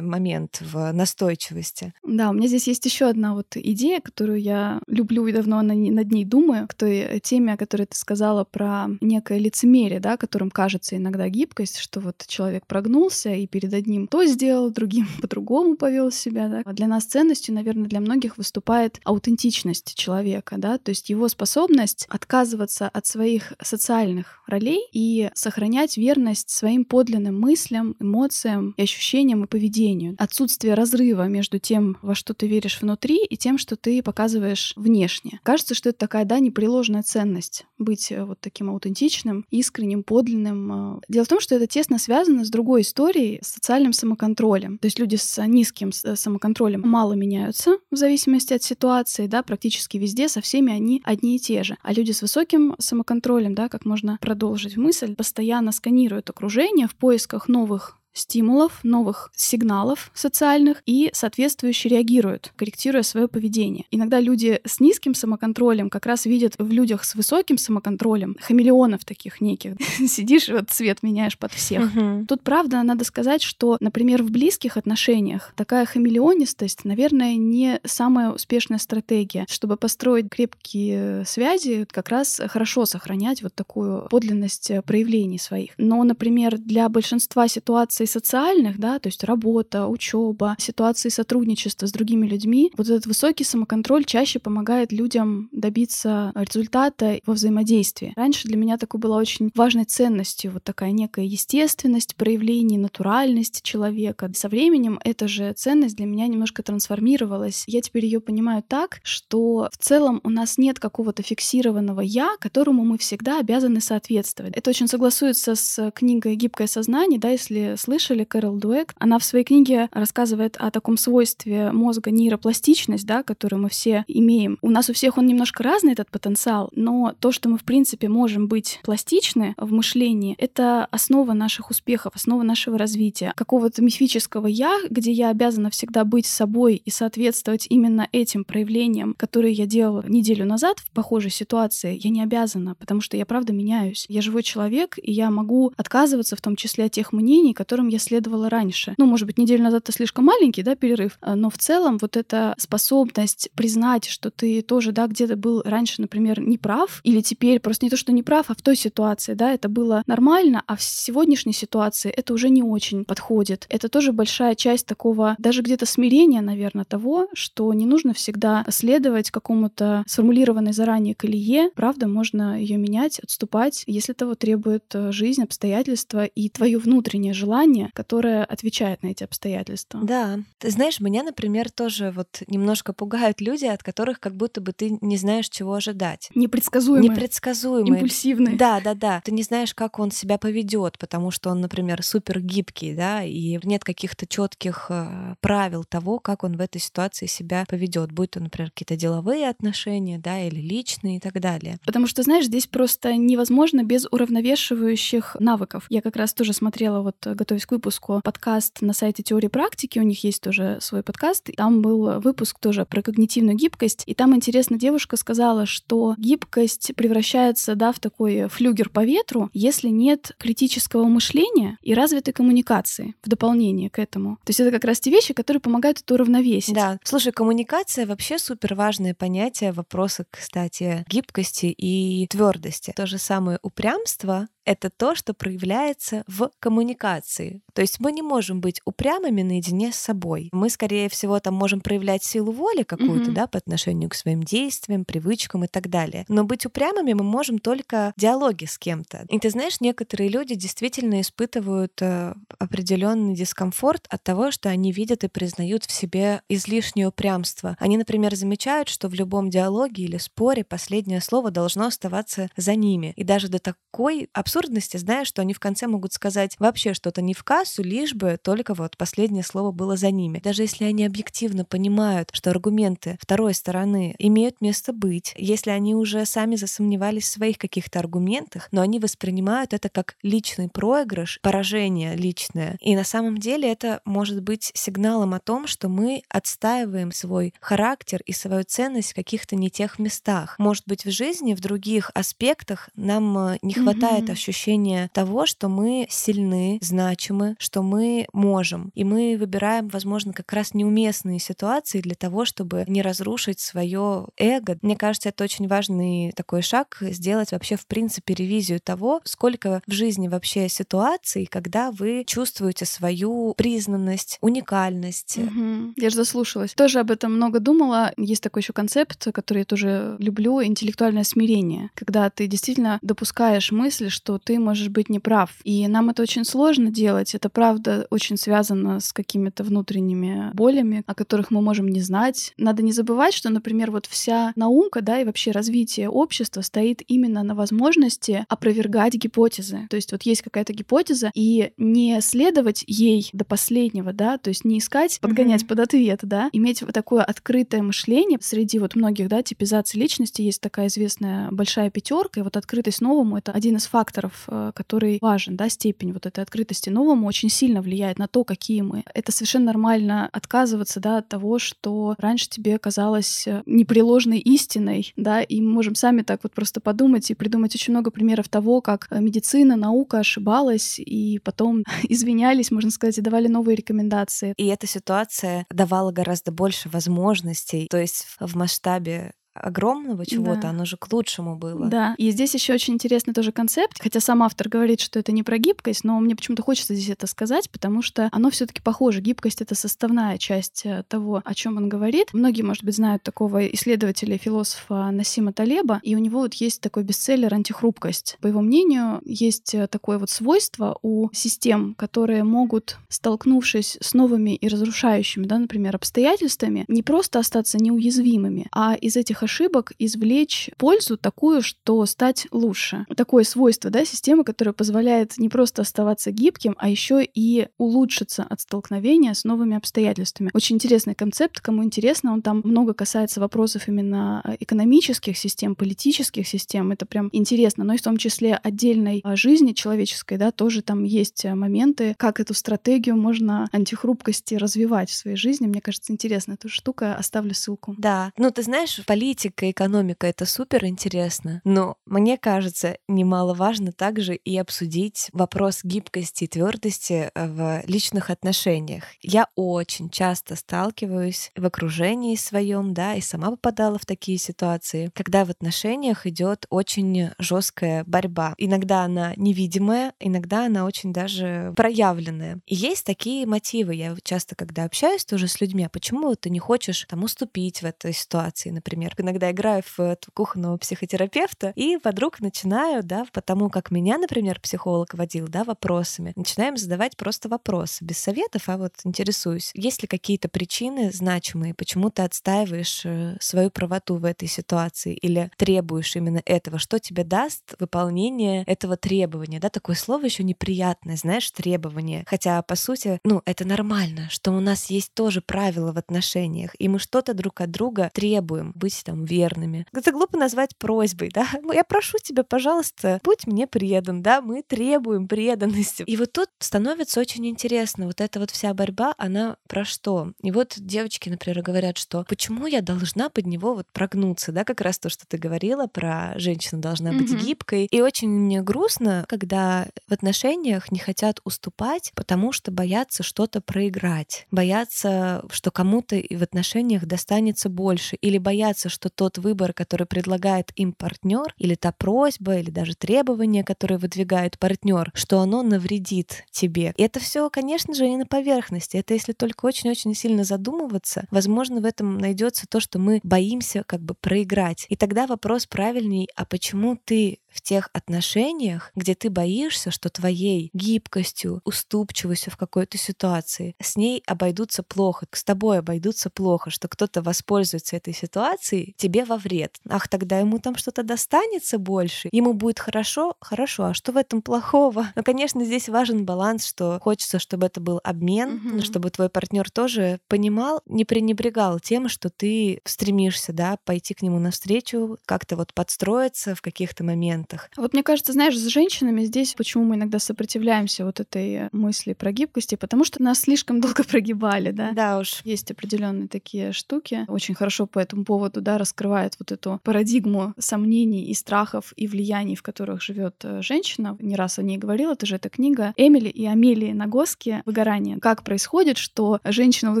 момент в настойчивости. Да, у меня здесь есть еще одна вот идея, которую я люблю и давно над ней думаю, к той теме, о которой ты сказала про некое лицо лицемерие, да, которым кажется иногда гибкость, что вот человек прогнулся и перед одним то сделал, другим по-другому повел себя. Да. А для нас ценностью, наверное, для многих выступает аутентичность человека, да, то есть его способность отказываться от своих социальных ролей и сохранять верность своим подлинным мыслям, эмоциям и ощущениям и поведению. Отсутствие разрыва между тем, во что ты веришь внутри, и тем, что ты показываешь внешне. Кажется, что это такая, да, непреложная ценность быть э, вот таким аутентичным, искренним, подлинным. Э. Дело в том, что это тесно связано с другой историей, с социальным самоконтролем. То есть люди с низким э, самоконтролем мало меняются в зависимости от ситуации, да, практически везде со всеми они одни и те же. А люди с высоким самоконтролем, да, как можно продолжить мысль, постоянно сканируют окружение в поисках новых стимулов, новых сигналов социальных и соответствующе реагируют, корректируя свое поведение. Иногда люди с низким самоконтролем как раз видят в людях с высоким самоконтролем хамелеонов таких неких. Сидишь, вот цвет меняешь под всех. Тут, правда, надо сказать, что, например, в близких отношениях такая хамелеонистость, наверное, не самая успешная стратегия. Чтобы построить крепкие связи, как раз хорошо сохранять вот такую подлинность проявлений своих. Но, например, для большинства ситуаций ситуаций социальных, да, то есть работа, учеба, ситуации сотрудничества с другими людьми, вот этот высокий самоконтроль чаще помогает людям добиться результата во взаимодействии. Раньше для меня такой была очень важной ценностью вот такая некая естественность проявлений, натуральность человека. Со временем эта же ценность для меня немножко трансформировалась. Я теперь ее понимаю так, что в целом у нас нет какого-то фиксированного «я», которому мы всегда обязаны соответствовать. Это очень согласуется с книгой «Гибкое сознание», да, если слышали, Кэрол Дуэк, она в своей книге рассказывает о таком свойстве мозга нейропластичность, да, которую мы все имеем. У нас у всех он немножко разный, этот потенциал, но то, что мы, в принципе, можем быть пластичны в мышлении, это основа наших успехов, основа нашего развития. Какого-то мифического «я», где я обязана всегда быть собой и соответствовать именно этим проявлениям, которые я делала неделю назад в похожей ситуации, я не обязана, потому что я, правда, меняюсь. Я живой человек, и я могу отказываться в том числе от тех мнений, которые которым я следовала раньше. Ну, может быть, неделю назад это слишком маленький, да, перерыв, а, но в целом вот эта способность признать, что ты тоже, да, где-то был раньше, например, неправ, или теперь просто не то, что неправ, а в той ситуации, да, это было нормально, а в сегодняшней ситуации это уже не очень подходит. Это тоже большая часть такого, даже где-то смирения, наверное, того, что не нужно всегда следовать какому-то сформулированной заранее колее. Правда, можно ее менять, отступать, если того требует э, жизнь, обстоятельства и твое внутреннее желание знание, которое отвечает на эти обстоятельства. Да. Ты знаешь, меня, например, тоже вот немножко пугают люди, от которых как будто бы ты не знаешь, чего ожидать. Непредсказуемые. Непредсказуемые. Импульсивные. Да, да, да. Ты не знаешь, как он себя поведет, потому что он, например, супер гибкий, да, и нет каких-то четких э, правил того, как он в этой ситуации себя поведет, будь то, например, какие-то деловые отношения, да, или личные и так далее. Потому что, знаешь, здесь просто невозможно без уравновешивающих навыков. Я как раз тоже смотрела, вот готовясь готовясь к выпуску, подкаст на сайте теории практики, у них есть тоже свой подкаст, и там был выпуск тоже про когнитивную гибкость, и там интересно девушка сказала, что гибкость превращается, да, в такой флюгер по ветру, если нет критического мышления и развитой коммуникации в дополнение к этому. То есть это как раз те вещи, которые помогают это уравновесить. Да. Слушай, коммуникация вообще супер важное понятие, вопросы, кстати, гибкости и твердости. То же самое упрямство это то, что проявляется в коммуникации. То есть мы не можем быть упрямыми наедине с собой. Мы, скорее всего, там можем проявлять силу воли какую-то, mm-hmm. да, по отношению к своим действиям, привычкам и так далее. Но быть упрямыми мы можем только в диалоге с кем-то. И ты знаешь, некоторые люди действительно испытывают э, определенный дискомфорт от того, что они видят и признают в себе излишнее упрямство. Они, например, замечают, что в любом диалоге или споре последнее слово должно оставаться за ними. И даже до такой абсурдности, зная, что они в конце могут сказать вообще что-то не в кассу, лишь бы только вот последнее слово было за ними. Даже если они объективно понимают, что аргументы второй стороны имеют место быть, если они уже сами засомневались в своих каких-то аргументах, но они воспринимают это как личный проигрыш, поражение личное. И на самом деле это может быть сигналом о том, что мы отстаиваем свой характер и свою ценность в каких-то не тех местах. Может быть, в жизни, в других аспектах нам э, не хватает mm-hmm ощущение того, что мы сильны, значимы, что мы можем. И мы выбираем, возможно, как раз неуместные ситуации для того, чтобы не разрушить свое эго. Мне кажется, это очень важный такой шаг сделать вообще в принципе ревизию того, сколько в жизни вообще ситуаций, когда вы чувствуете свою признанность, уникальность. Угу. Я же заслушалась. Тоже об этом много думала. Есть такой еще концепт, который я тоже люблю, интеллектуальное смирение, когда ты действительно допускаешь мысль, что что ты можешь быть неправ. И нам это очень сложно делать. Это правда очень связано с какими-то внутренними болями, о которых мы можем не знать. Надо не забывать, что, например, вот вся наука, да, и вообще развитие общества стоит именно на возможности опровергать гипотезы. То есть вот есть какая-то гипотеза, и не следовать ей до последнего, да, то есть не искать, подгонять mm-hmm. под ответ, да, иметь вот такое открытое мышление среди вот многих, да, типизаций личности есть такая известная большая пятерка, и вот открытость новому — это один из факторов, э, который важен, да, степень вот этой открытости новому очень сильно влияет на то, какие мы. Это совершенно нормально отказываться, да, от того, что раньше тебе казалось э, непреложной истиной, да, и мы можем сами так вот просто подумать и придумать очень много примеров того, как э, медицина, наука ошибалась, и потом извинялись, можно сказать, и давали новые рекомендации. И эта ситуация давала гораздо больше возможностей, то есть в масштабе огромного чего-то, да. оно же к лучшему было. Да, и здесь еще очень интересный тоже концепт, хотя сам автор говорит, что это не про гибкость, но мне почему-то хочется здесь это сказать, потому что оно все таки похоже. Гибкость — это составная часть э, того, о чем он говорит. Многие, может быть, знают такого исследователя и философа Насима Талеба, и у него вот есть такой бестселлер «Антихрупкость». По его мнению, есть э, такое вот свойство у систем, которые могут, столкнувшись с новыми и разрушающими, да, например, обстоятельствами, не просто остаться неуязвимыми, а из этих ошибок извлечь пользу такую, что стать лучше. Такое свойство да, системы, которое позволяет не просто оставаться гибким, а еще и улучшиться от столкновения с новыми обстоятельствами. Очень интересный концепт, кому интересно, он там много касается вопросов именно э, экономических систем, политических систем. Это прям интересно, но и в том числе отдельной а, жизни человеческой, да, тоже там есть э, моменты, как эту стратегию можно антихрупкости развивать в своей жизни. Мне кажется, интересная эта штука. Оставлю ссылку. Да. Ну, ты знаешь, политика политика, экономика — это супер интересно, но мне кажется, немаловажно также и обсудить вопрос гибкости и твердости э, в личных отношениях. Я очень часто сталкиваюсь в окружении своем, да, и сама попадала в такие ситуации, когда в отношениях идет очень жесткая борьба. Иногда она невидимая, иногда она очень даже проявленная. И есть такие мотивы. Я часто, когда общаюсь тоже с людьми, а почему ты не хочешь там уступить в этой ситуации, например? Иногда играю в кухонного психотерапевта, и подруг начинаю, да, потому как меня, например, психолог водил, да, вопросами, начинаем задавать просто вопросы, без советов, а вот интересуюсь, есть ли какие-то причины значимые, почему ты отстаиваешь э, свою правоту в этой ситуации или требуешь именно этого, что тебе даст выполнение этого требования, да, такое слово еще неприятное, знаешь, требование, хотя, по сути, ну, это нормально, что у нас есть тоже правила в отношениях, и мы что-то друг от друга требуем, быть там верными. Это глупо назвать просьбой, да? Я прошу тебя, пожалуйста, будь мне предан, да? Мы требуем преданности. И вот тут становится очень интересно. Вот эта вот вся борьба, она про что? И вот девочки, например, говорят, что почему я должна под него вот прогнуться, да? Как раз то, что ты говорила про женщину должна быть mm-hmm. гибкой. И очень мне грустно, когда в отношениях не хотят уступать, потому что боятся что-то проиграть. Боятся, что кому-то в отношениях достанется больше. Или боятся, что тот выбор, который предлагает им партнер, или та просьба, или даже требование, которое выдвигает партнер, что оно навредит тебе. И это все, конечно же, и на поверхности. Это если только очень-очень сильно задумываться, возможно, в этом найдется то, что мы боимся как бы проиграть. И тогда вопрос правильный, а почему ты в тех отношениях, где ты боишься, что твоей гибкостью, уступчивостью в какой-то ситуации с ней обойдутся плохо, с тобой обойдутся плохо, что кто-то воспользуется этой ситуацией тебе во вред. Ах, тогда ему там что-то достанется больше, ему будет хорошо, хорошо, а что в этом плохого? Ну, конечно, здесь важен баланс, что хочется, чтобы это был обмен, mm-hmm. чтобы твой партнер тоже понимал, не пренебрегал тем, что ты стремишься, да, пойти к нему навстречу, как-то вот подстроиться в каких-то моментах, моментах. Вот мне кажется, знаешь, с женщинами здесь, почему мы иногда сопротивляемся вот этой мысли про гибкости, потому что нас слишком долго прогибали, да? Да уж. Есть определенные такие штуки. Очень хорошо по этому поводу, да, раскрывает вот эту парадигму сомнений и страхов и влияний, в которых живет э, женщина. Не раз о ней говорила, это же эта книга Эмили и Амелии Нагоски «Выгорание». Как происходит, что женщина вот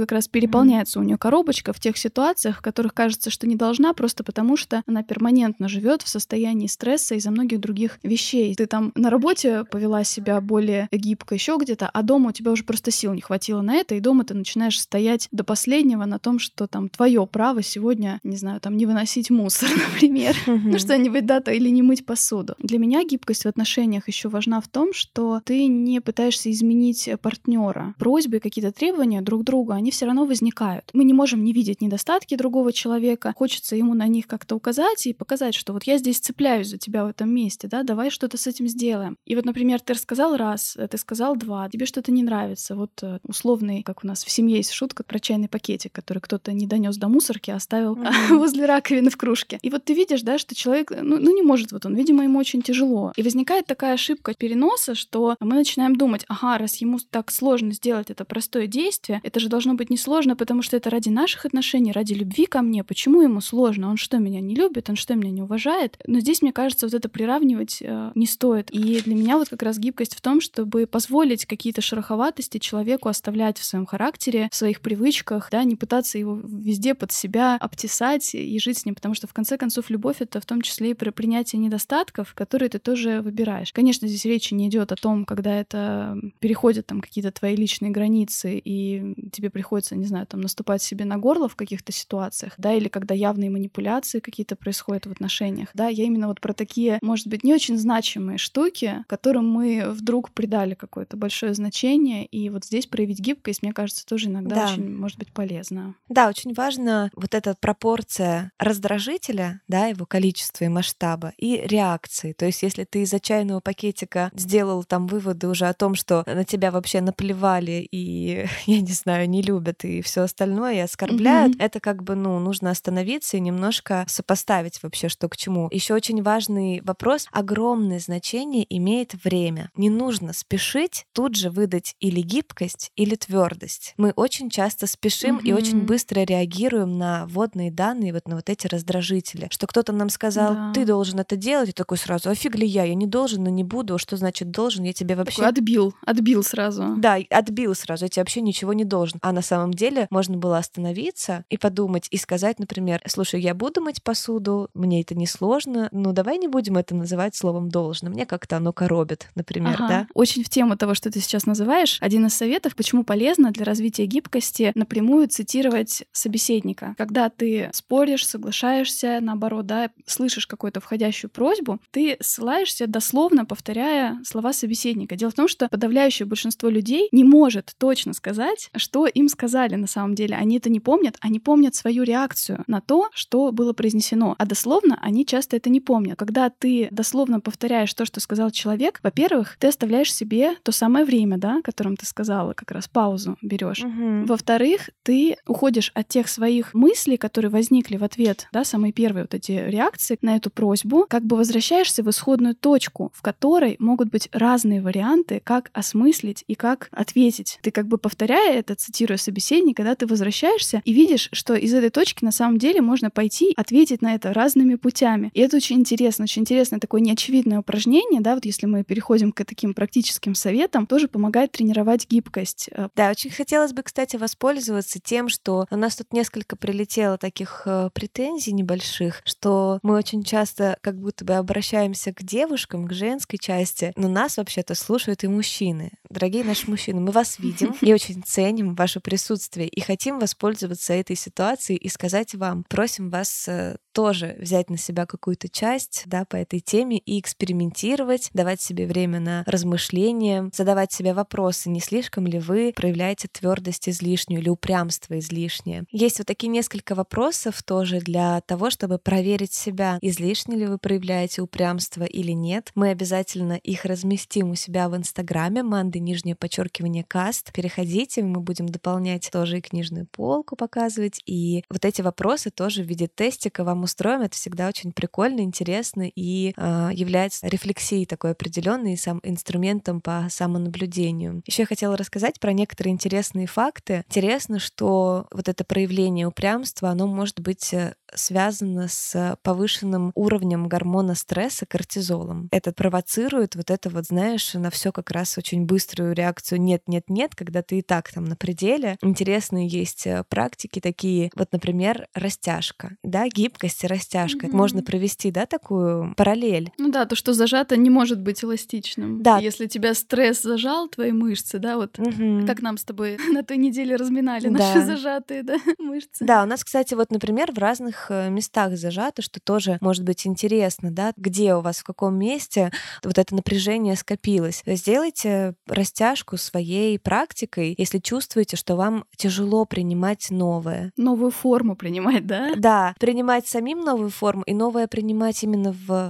как раз переполняется у нее коробочка в тех ситуациях, в которых кажется, что не должна, просто потому что она перманентно живет в состоянии стресса из-за из-за многих других вещей. Ты там на работе повела себя более гибко, еще где-то, а дома у тебя уже просто сил не хватило на это, и дома ты начинаешь стоять до последнего на том, что там твое право сегодня, не знаю, там не выносить мусор, например, ну что-нибудь, да, то или не мыть посуду. Для меня гибкость в отношениях еще важна в том, что ты не пытаешься изменить партнера. Просьбы, какие-то требования друг другу, они все равно возникают. Мы не можем не видеть недостатки другого человека, хочется ему на них как-то указать и показать, что вот я здесь цепляюсь за тебя в этом месте, да, давай что-то с этим сделаем. И вот, например, ты рассказал раз, ты сказал два, тебе что-то не нравится. Вот э, условный, как у нас в семье есть шутка про чайный пакетик, который кто-то не донес до мусорки, а оставил mm-hmm. возле раковины в кружке. И вот ты видишь, да, что человек, ну, ну не может, вот он, видимо, ему очень тяжело. И возникает такая ошибка переноса, что мы начинаем думать, ага, раз ему так сложно сделать это простое действие, это же должно быть несложно, потому что это ради наших отношений, ради любви ко мне. Почему ему сложно? Он что, меня не любит? Он что, меня не уважает? Но здесь, мне кажется, вот это приравнивать э, не стоит. И для меня вот как раз гибкость в том, чтобы позволить какие-то шероховатости человеку оставлять в своем характере, в своих привычках, да, не пытаться его везде под себя обтесать и жить с ним, потому что в конце концов любовь это в том числе и про принятие недостатков, которые ты тоже выбираешь. Конечно, здесь речи не идет о том, когда это переходит там какие-то твои личные границы, и тебе приходится, не знаю, там наступать себе на горло в каких-то ситуациях, да, или когда явные манипуляции какие-то происходят в отношениях, да, я именно вот про такие, может быть, не очень значимые штуки, которым мы вдруг придали какое-то большое значение, и вот здесь проявить гибкость, мне кажется, тоже иногда да. очень может быть полезно. Да, очень важно вот эта пропорция раздражителя, да, его количества и масштаба, и реакции. То есть, если ты из отчаянного пакетика сделал там выводы уже о том, что на тебя вообще наплевали и, я не знаю, не любят и все остальное, и оскорбляют, mm-hmm. это как бы, ну, нужно остановиться и немножко сопоставить вообще, что к чему. Еще очень важный вопрос. Огромное значение имеет время. Не нужно спешить тут же выдать или гибкость, или твердость. Мы очень часто спешим mm-hmm. и очень быстро реагируем на водные данные, вот на вот эти раздражители. Что кто-то нам сказал, да. ты должен это делать, и такой сразу, офиг ли я, я не должен, но не буду. Что значит должен? Я тебе вообще... Такой отбил, отбил сразу. Да, отбил сразу, я тебе вообще ничего не должен. А на самом деле можно было остановиться и подумать, и сказать, например, слушай, я буду мыть посуду, мне это не сложно, ну давай не будем это называть словом должно. Мне как-то оно коробит, например, ага. да? Очень в тему того, что ты сейчас называешь, один из советов, почему полезно для развития гибкости напрямую цитировать собеседника. Когда ты споришь, соглашаешься, наоборот, да, слышишь какую-то входящую просьбу, ты ссылаешься дословно, повторяя слова собеседника. Дело в том, что подавляющее большинство людей не может точно сказать, что им сказали на самом деле. Они это не помнят, они помнят свою реакцию на то, что было произнесено. А дословно они часто это не помнят. Когда ты дословно повторяешь то, что сказал человек, во-первых, ты оставляешь себе то самое время, да, которым ты сказала, как раз паузу берешь. Угу. Во-вторых, ты уходишь от тех своих мыслей, которые возникли в ответ, да, самые первые вот эти реакции на эту просьбу, как бы возвращаешься в исходную точку, в которой могут быть разные варианты, как осмыслить и как ответить. Ты как бы повторяя это, цитируя собеседника, да, ты возвращаешься и видишь, что из этой точки на самом деле можно пойти ответить на это разными путями. И это очень интересно, очень интересное такое неочевидное упражнение, да, вот если мы переходим к таким практическим советам, тоже помогает тренировать гибкость. Э, да, очень хотелось бы, кстати, воспользоваться тем, что у нас тут несколько прилетело таких э, претензий небольших, что мы очень часто как будто бы обращаемся к девушкам, к женской части, но нас вообще-то слушают и мужчины. Дорогие наши мужчины, мы вас видим и очень ценим ваше присутствие и хотим воспользоваться этой ситуацией и сказать вам, просим вас э, тоже взять на себя какую-то часть да, по этой теме и экспериментировать, давать себе время на размышления, задавать себе вопросы, не слишком ли вы проявляете твердость излишнюю или упрямство излишнее. Есть вот такие несколько вопросов тоже для того, чтобы проверить себя, излишне ли вы проявляете упрямство или нет. Мы обязательно их разместим у себя в Инстаграме, манды нижнее подчеркивание каст. Переходите, мы будем дополнять тоже и книжную полку показывать, и вот эти вопросы тоже в виде тестика вам устроим. Это всегда очень прикольно, интересно и э, является рефлексией такой определенной, сам инструментом по самонаблюдению. Еще я хотела рассказать про некоторые интересные факты. Интересно, что вот это проявление упрямства, оно может быть э, связано с повышенным уровнем гормона стресса кортизолом. Это провоцирует вот это вот, знаешь, на все как раз очень быструю реакцию нет-нет-нет, когда ты и так там на пределе. Интересные есть э, практики такие, вот, например, растяжка, да, гибкость и растяжка. Mm-hmm. Можно провести, да, такую параллель. Ну да, то, что зажато, не может быть эластичным. Да. Если тебя стресс зажал, твои мышцы, да, вот Мгм. как нам с тобой на той неделе разминали Да. наши зажатые, да, мышцы. Да, у нас, кстати, вот, например, в разных э, местах зажато, что тоже может быть интересно, да, где у вас, в каком месте вот это напряжение скопилось. Сделайте растяжку своей практикой, если чувствуете, что вам тяжело принимать новое. Новую форму принимать, да? Да, принимать самим новую форму и новое принимать именно в,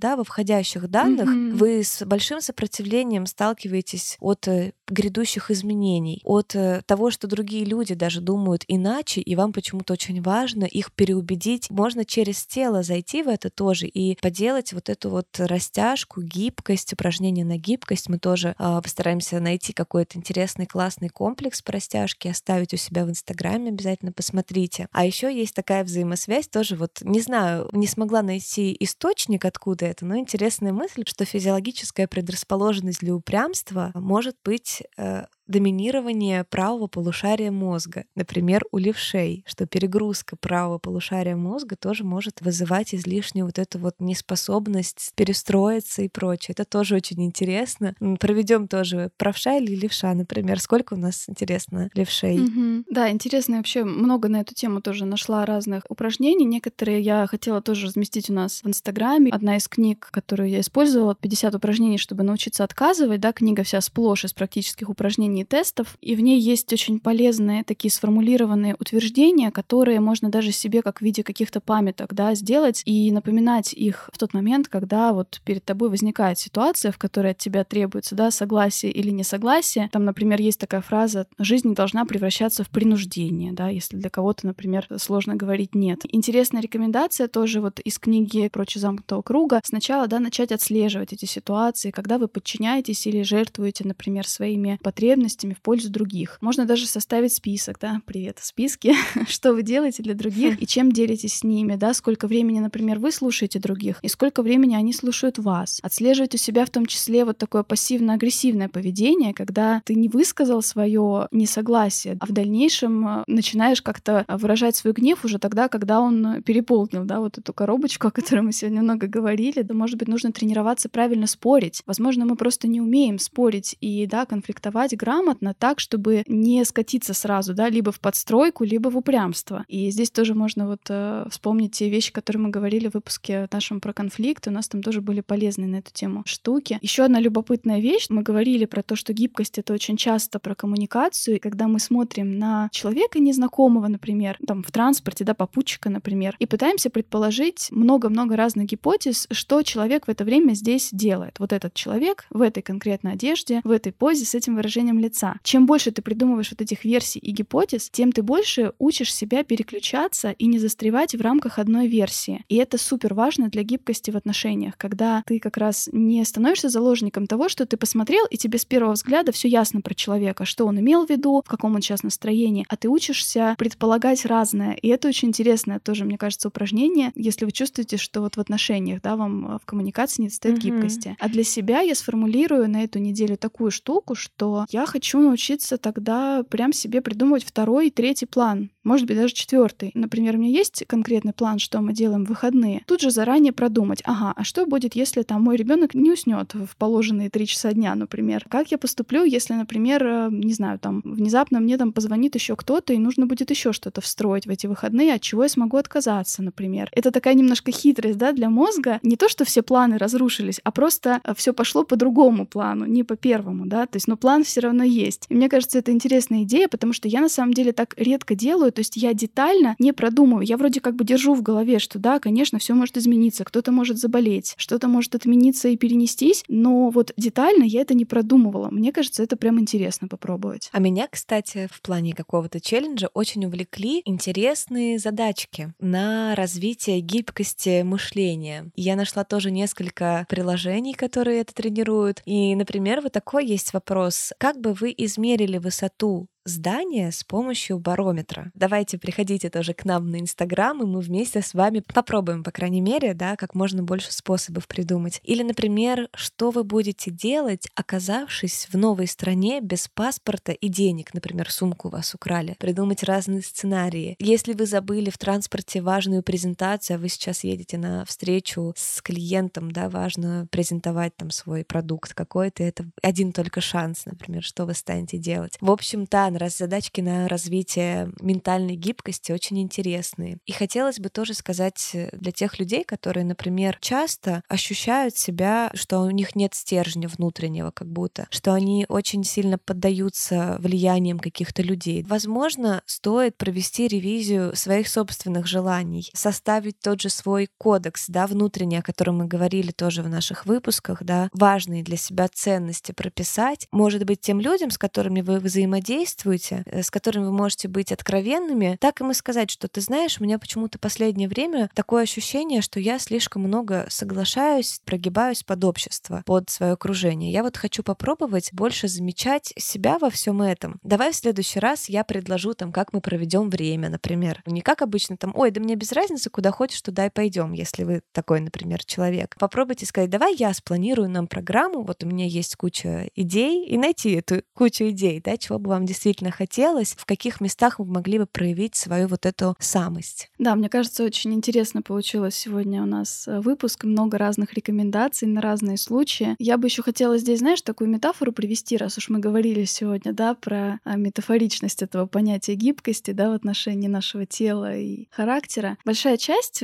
да, во входящих данных, Мгм. вы с большим сопротивлением сталкиваетесь от э, грядущих изменений, от э, того, что другие люди даже думают иначе, и вам почему-то очень важно их переубедить. Можно через тело зайти в это тоже и поделать вот эту вот растяжку, гибкость, упражнения на гибкость. Мы тоже а, постараемся найти какой-то интересный, классный комплекс по растяжке, оставить у себя в Инстаграме, обязательно посмотрите. А еще есть такая взаимосвязь, тоже вот, не знаю, не смогла найти источник, откуда это, но интересная мысль, что физиологическая предрасположенность для упрямства может быть э, доминирование правого полушария мозга. Например, у левшей, что перегрузка правого полушария мозга тоже может вызывать излишнюю вот эту вот неспособность перестроиться и прочее. Это тоже очень интересно. Проведем тоже правша или левша, например. Сколько у нас, интересно, левшей? Мгм. Да, интересно, я вообще много на эту тему тоже нашла разных упражнений. Некоторые я хотела тоже разместить у нас в Инстаграме. Одна из книг, которую я использовала, 50 упражнений, чтобы научиться отказывать, да, книга вся сплошь из практических упражнений и тестов, и в ней есть очень полезные такие сформулированные утверждения, которые можно даже себе как в виде каких-то памяток, да, сделать и напоминать их в тот момент, когда вот перед тобой возникает ситуация, в которой от тебя требуется, да, согласие или несогласие. Там, например, есть такая фраза «жизнь не должна превращаться в принуждение», да, если для кого-то, например, сложно говорить «нет». Интересная рекомендация тоже вот из книги «Прочь замкнутого круга». Сначала, да, начать отслеживать эти ситуации, когда вы подчиняетесь или жертвуете, например, своими потребностями в пользу других. Можно даже составить список, да, привет, списки, что вы делаете для других и чем делитесь с ними, да, сколько времени, например, вы слушаете других и сколько времени они слушают вас. Отслеживать у себя в том числе вот такое пассивно-агрессивное поведение, когда ты не высказал свое несогласие, а в дальнейшем э, начинаешь как-то выражать свой гнев уже тогда, когда он переполнил, да, вот эту коробочку, о которой мы сегодня много говорили. Да, может быть, нужно тренироваться правильно спорить. Возможно, мы просто не умеем спорить и, да, конфликтовать грамотно так, чтобы не скатиться сразу, да, либо в подстройку, либо в упрямство. И здесь тоже можно вот э, вспомнить те вещи, которые мы говорили в выпуске нашем про конфликт. У нас там тоже были полезные на эту тему штуки. Еще одна любопытная вещь. Мы говорили про то, что гибкость — это очень часто про коммуникацию. И когда мы смотрим на человека незнакомого, например, там в транспорте, да, попутчика, например, и пытаемся предположить много-много разных гипотез, что человек в это время здесь делает. Вот этот человек в этой конкретной одежде, в этой позе с этим выражением лица. Чем больше ты придумываешь вот этих версий и гипотез, тем ты больше учишь себя переключаться и не застревать в рамках одной версии. И это супер важно для гибкости в отношениях, когда ты как раз не становишься заложником того, что ты посмотрел, и тебе с первого взгляда все ясно про человека, что он имел в виду, в каком он сейчас настроении, а ты учишься предполагать разное. И это очень интересное тоже, мне кажется, упражнение, если вы чувствуете, что вот в отношениях, да, вам в коммуникации не достает Мгм. гибкости. А для себя я сформулирую на эту неделю такую штуку, что я хочу научиться тогда прям себе придумывать второй и третий план. Может быть, даже четвертый. Например, у меня есть конкретный план, что мы делаем в выходные. Тут же заранее продумать, ага, а что будет, если там мой ребенок не уснет в положенные три часа дня, например? Как я поступлю, если, например, э, не знаю, там внезапно мне там позвонит еще кто-то, и нужно будет еще что-то встроить в эти выходные, от чего я смогу отказаться, например. Это такая немножко хитрость, да, для мозга. Не то, что все планы разрушились, а просто все пошло по другому плану, не по первому, да, то есть, но план все равно есть. И мне кажется, это интересная идея, потому что я на самом деле так редко делаю, то есть я детально не продумываю. Я вроде как бы держу в голове, что да, конечно, все может измениться, кто-то может заболеть, что-то может отмениться и перенестись, но вот детально я это не продумывала. Мне кажется, это прям интересно попробовать. А меня, кстати, в плане какого-то челленджа очень увлекли интересные задачки на развитие гибкости мышления. Я нашла тоже несколько приложений, которые это тренируют. И, например, вот такой есть вопрос. Как бы вы измерили высоту здание с помощью барометра. Давайте приходите тоже к нам на Инстаграм, и мы вместе с вами попробуем, по крайней мере, да, как можно больше способов придумать. Или, например, что вы будете делать, оказавшись в новой стране без паспорта и денег, например, сумку вас украли. Придумать разные сценарии. Если вы забыли в транспорте важную презентацию, а вы сейчас едете на встречу с клиентом, да, важно презентовать там свой продукт какой-то, это один только шанс, например, что вы станете делать. В общем, да, раз задачки на развитие ментальной гибкости очень интересные. И хотелось бы тоже сказать для тех людей, которые, например, часто ощущают себя, что у них нет стержня внутреннего, как будто, что они очень сильно поддаются влиянием каких-то людей. Возможно, стоит провести ревизию своих собственных желаний, составить тот же свой кодекс, да, внутренний, о котором мы говорили тоже в наших выпусках, да, важные для себя ценности прописать. Может быть, тем людям, с которыми вы взаимодействуете, э, с которыми вы можете быть откровенными, так им и сказать, что ты знаешь, у меня почему-то последнее время такое ощущение, что я слишком много соглашаюсь, прогибаюсь под общество, под свое окружение. Я вот хочу попробовать больше замечать себя во всем этом. Давай в следующий раз я предложу там, как мы проведем время, например. Не как обычно там, ой, да мне без разницы, куда хочешь, туда и пойдем, если вы такой, например, человек. Попробуйте сказать, давай я спланирую нам программу, вот у меня есть куча идей, и найти эту кучу идей, да, чего бы вам действительно хотелось, в каких местах вы могли бы проявить свою вот эту самость. Да, мне кажется, очень интересно получилось сегодня у нас э, выпуск, много разных рекомендаций на разные случаи. Я бы еще хотела здесь, знаешь, такую метафору привести, раз уж мы говорили сегодня, да, про а, метафоричность этого понятия гибкости, да, в отношении нашего тела и характера. Большая часть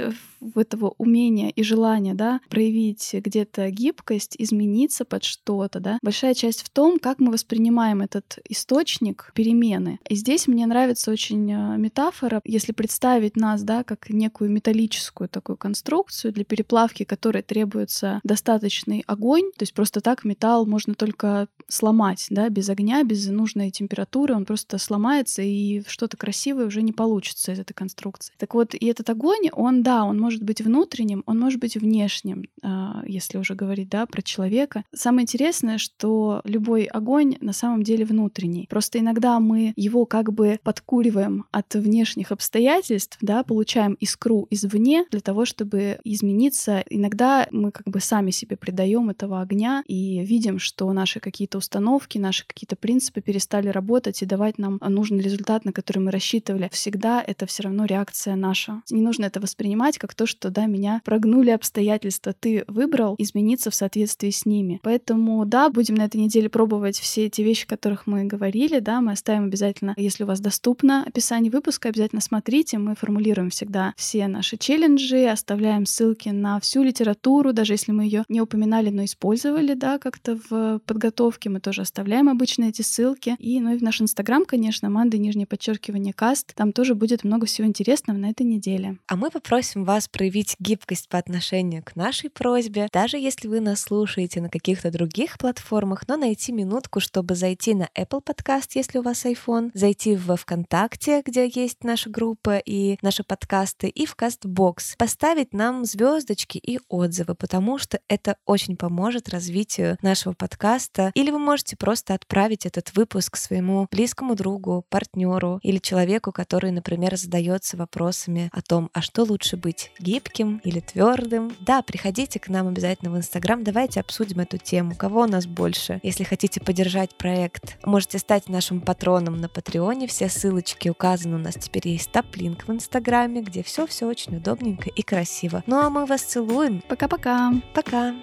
этого умения и желания, да, проявить где-то гибкость, измениться под что-то, да, большая часть в том, как мы воспринимаем этот источник перемены. И здесь мне нравится очень а, метафора, если представить нас, да, как некую металлическую такую конструкцию, для переплавки которой требуется достаточный огонь, то есть просто так металл можно только сломать, да, без огня, без нужной температуры, он просто сломается, и что-то красивое уже не получится из этой конструкции. Так вот, и этот огонь, он, да, он может быть внутренним, он может быть внешним, а, если уже говорить, да, про человека. Самое интересное, что любой огонь на самом деле внутренний. Просто иногда мы его как бы подкуриваем от внешних обстоятельств, да, получаем искру извне для того, чтобы измениться. Иногда мы как бы сами себе придаем этого огня и видим, что наши какие-то установки, наши какие-то принципы перестали работать и давать нам нужный результат, на который мы рассчитывали. Всегда это все равно реакция наша. Не нужно это воспринимать как то, что да, меня прогнули обстоятельства. Ты выбрал измениться в соответствии с ними. Поэтому да, будем на этой неделе пробовать все эти вещи, о которых мы говорили, да, мы оставим обязательно, если у вас доступно описание выпуска, обязательно смотрите, мы формулируем всегда все наши челленджи, оставляем ссылки на всю литературу, даже если мы ее не упоминали, но использовали, да, как-то в подготовке, мы тоже оставляем обычно эти ссылки. И, ну и в наш инстаграм, конечно, Манды, нижнее подчеркивание, каст, там тоже будет много всего интересного на этой неделе. А мы попросим вас проявить гибкость по отношению к нашей просьбе, даже если вы нас слушаете на каких-то других платформах, но найти минутку, чтобы зайти на Apple Podcast, если у вас iPhone, зайти в ВКонтакте, где есть наша группа и наши подкасты, и в Castbox, поставить нам звездочки и отзывы, потому что это очень поможет развитию нашего подкаста. Или вы можете просто отправить этот выпуск своему близкому другу, партнеру или человеку, который, например, задается вопросами о том, а что лучше быть, гибким или твердым. Да, приходите к нам обязательно в Инстаграм, давайте обсудим эту тему, кого у нас больше. Если хотите поддержать проект, можете стать нашим патроном на Патреоне, все ссылочки указаны у нас теперь есть топ-линк в Инстаграме, где все-все очень удобненько и красиво. Ну а мы вас целуем. Пока-пока. Пока.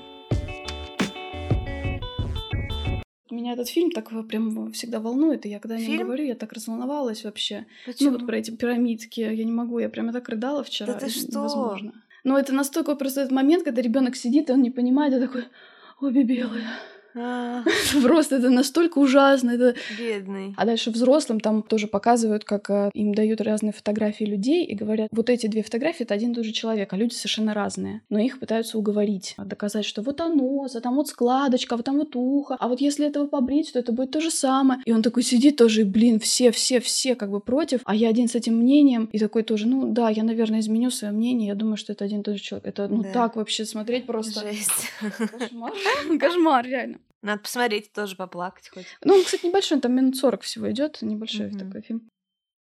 Меня этот фильм так прям всегда волнует, и я когда фильм? не говорю, я так разволновалась вообще. Почему? Ну вот про эти пирамидки, я не могу, я прямо так рыдала вчера. Да ты что? Невозможно. Но это настолько просто этот момент, когда ребенок сидит, и он не понимает, и такой, обе белые. А. Просто это настолько ужасно. Это... Бедный. А дальше взрослым там тоже показывают, как э, им дают разные фотографии людей и говорят, вот эти две фотографии — это один и тот же человек, а люди совершенно разные. Но их пытаются уговорить, доказать, что вот оно, а там вот складочка, а вот там вот ухо, а вот если этого побрить, то это будет то же самое. И он такой сидит тоже, блин, все, все, все как бы против, а я один с этим мнением, и такой тоже, ну да, я, наверное, изменю свое мнение, я думаю, что это один и тот же человек. Это, ну Да. так вообще смотреть просто... Жесть. Кошмар. Кошмар, реально. Надо посмотреть, тоже поплакать хоть. Ну, он, кстати, небольшой, он там минут 40 всего идет, небольшой Мгм. такой фильм.